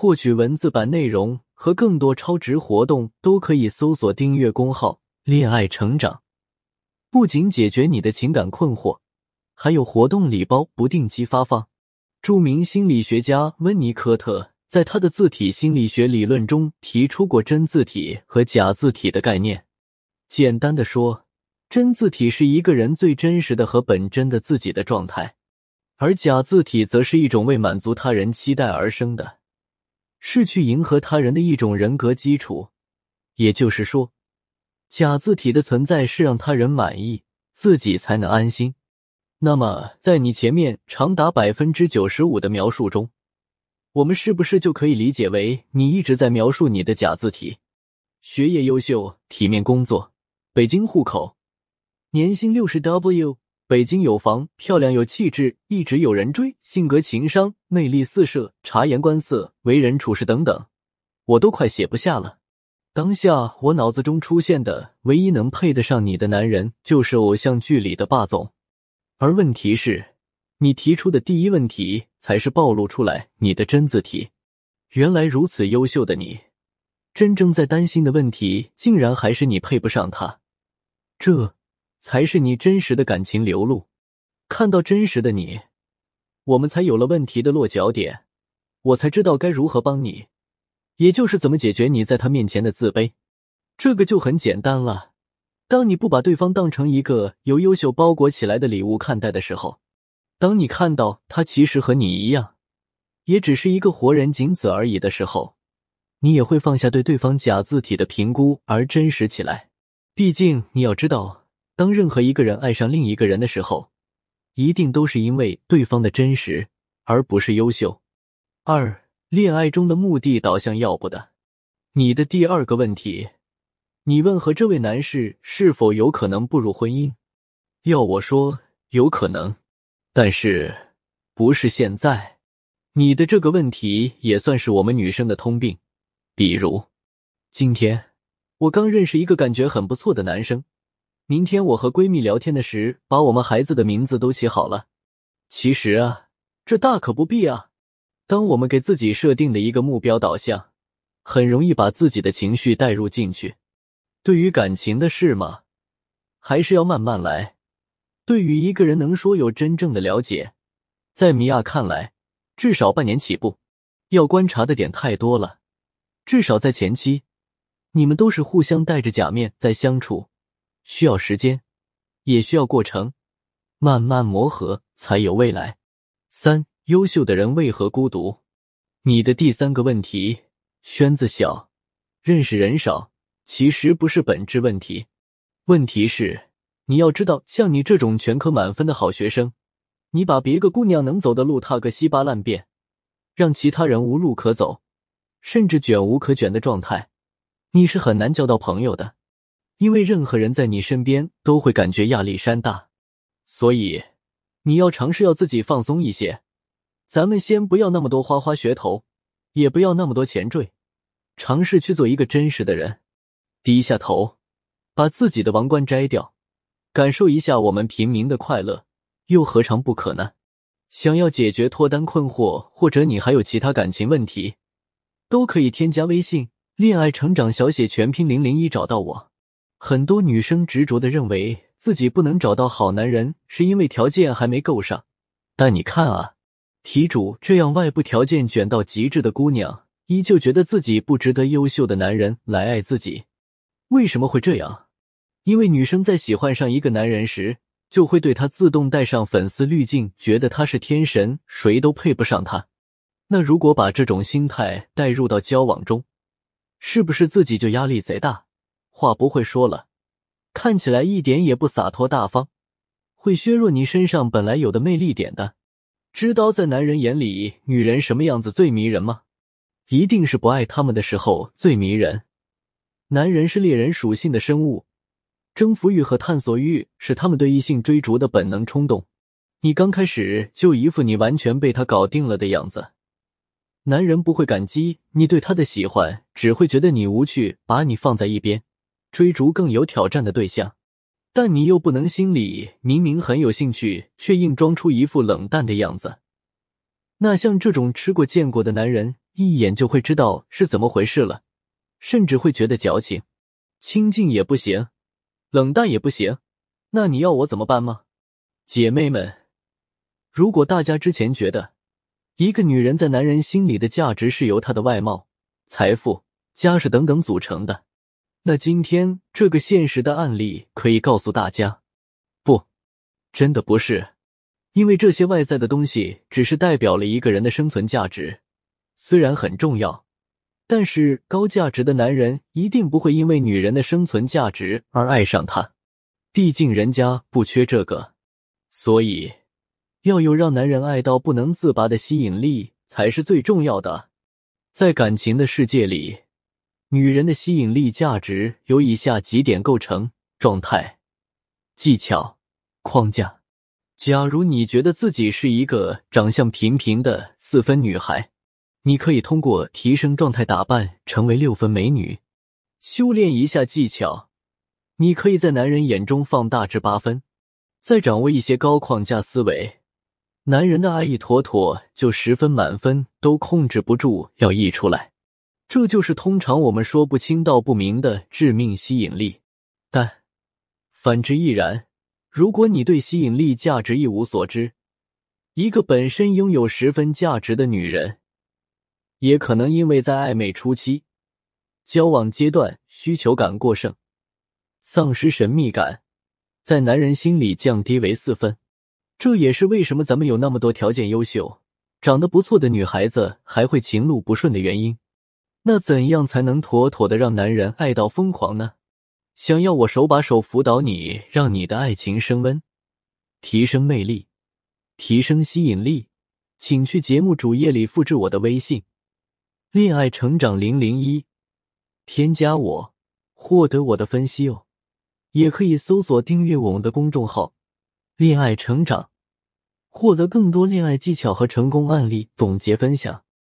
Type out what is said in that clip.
获取文字版内容和更多超值活动，都可以搜索订阅公号“恋爱成长”。不仅解决你的情感困惑，还有活动礼包不定期发放。著名心理学家温尼科特在他的字体心理学理论中提出过真字体和假字体的概念。简单的说，真字体是一个人最真实的和本真的自己的状态，而假字体则是一种为满足他人期待而生的。是去迎合他人的一种人格基础，也就是说，假字体的存在是让他人满意，自己才能安心。那么，在你前面长达百分之九十五的描述中，我们是不是就可以理解为你一直在描述你的假字体？学业优秀，体面工作，北京户口，年薪六十 W。北京有房，漂亮有气质，一直有人追，性格情商，魅力四射，察言观色，为人处事等等，我都快写不下了。当下我脑子中出现的唯一能配得上你的男人，就是偶像剧里的霸总。而问题是，你提出的第一问题才是暴露出来你的真字体。原来如此优秀的你，真正在担心的问题，竟然还是你配不上他。这。才是你真实的感情流露，看到真实的你，我们才有了问题的落脚点，我才知道该如何帮你，也就是怎么解决你在他面前的自卑。这个就很简单了。当你不把对方当成一个由优秀包裹起来的礼物看待的时候，当你看到他其实和你一样，也只是一个活人，仅此而已的时候，你也会放下对对方假字体的评估，而真实起来。毕竟你要知道。当任何一个人爱上另一个人的时候，一定都是因为对方的真实，而不是优秀。二，恋爱中的目的导向要不得。你的第二个问题，你问和这位男士是否有可能步入婚姻？要我说，有可能，但是不是现在。你的这个问题也算是我们女生的通病。比如，今天我刚认识一个感觉很不错的男生。明天我和闺蜜聊天的时，把我们孩子的名字都起好了。其实啊，这大可不必啊。当我们给自己设定的一个目标导向，很容易把自己的情绪带入进去。对于感情的事嘛，还是要慢慢来。对于一个人能说有真正的了解，在米娅看来，至少半年起步。要观察的点太多了，至少在前期，你们都是互相戴着假面在相处。需要时间，也需要过程，慢慢磨合才有未来。三，优秀的人为何孤独？你的第三个问题，圈子小，认识人少，其实不是本质问题。问题是，你要知道，像你这种全科满分的好学生，你把别个姑娘能走的路踏个稀巴烂遍，让其他人无路可走，甚至卷无可卷的状态，你是很难交到朋友的。因为任何人在你身边都会感觉压力山大，所以你要尝试要自己放松一些。咱们先不要那么多花花噱头，也不要那么多前缀，尝试去做一个真实的人。低下头，把自己的王冠摘掉，感受一下我们平民的快乐，又何尝不可呢？想要解决脱单困惑，或者你还有其他感情问题，都可以添加微信“恋爱成长小写全拼零零一”找到我。很多女生执着的认为自己不能找到好男人，是因为条件还没够上。但你看啊，题主这样外部条件卷到极致的姑娘，依旧觉得自己不值得优秀的男人来爱自己。为什么会这样？因为女生在喜欢上一个男人时，就会对他自动带上粉丝滤镜，觉得他是天神，谁都配不上他。那如果把这种心态带入到交往中，是不是自己就压力贼大？话不会说了，看起来一点也不洒脱大方，会削弱你身上本来有的魅力点的。知道在男人眼里女人什么样子最迷人吗？一定是不爱他们的时候最迷人。男人是猎人属性的生物，征服欲和探索欲是他们对异性追逐的本能冲动。你刚开始就一副你完全被他搞定了的样子，男人不会感激你对他的喜欢，只会觉得你无趣，把你放在一边。追逐更有挑战的对象，但你又不能心里明明很有兴趣，却硬装出一副冷淡的样子。那像这种吃过见过的男人，一眼就会知道是怎么回事了，甚至会觉得矫情。亲近也不行，冷淡也不行，那你要我怎么办吗？姐妹们，如果大家之前觉得一个女人在男人心里的价值是由她的外貌、财富、家世等等组成的，那今天这个现实的案例可以告诉大家，不，真的不是。因为这些外在的东西只是代表了一个人的生存价值，虽然很重要，但是高价值的男人一定不会因为女人的生存价值而爱上她，毕竟人家不缺这个。所以，要有让男人爱到不能自拔的吸引力才是最重要的。在感情的世界里，女人的吸引力价值由以下几点构成：状态、技巧、框架。假如你觉得自己是一个长相平平的四分女孩，你可以通过提升状态打扮成为六分美女。修炼一下技巧，你可以在男人眼中放大至八分。再掌握一些高框架思维，男人的爱意妥妥就十分满分都控制不住要溢出来。这就是通常我们说不清道不明的致命吸引力。但反之亦然。如果你对吸引力价值一无所知，一个本身拥有十分价值的女人，也可能因为在暧昧初期、交往阶段需求感过剩，丧失神秘感，在男人心里降低为四分。这也是为什么咱们有那么多条件优秀、长得不错的女孩子还会情路不顺的原因。那怎样才能妥妥的让男人爱到疯狂呢？想要我手把手辅导你，让你的爱情升温，提升魅力，提升吸引力，请去节目主页里复制我的微信“恋爱成长零零一”，添加我，获得我的分析哦。也可以搜索订阅我们的公众号“恋爱成长”，获得更多恋爱技巧和成功案例总结分享。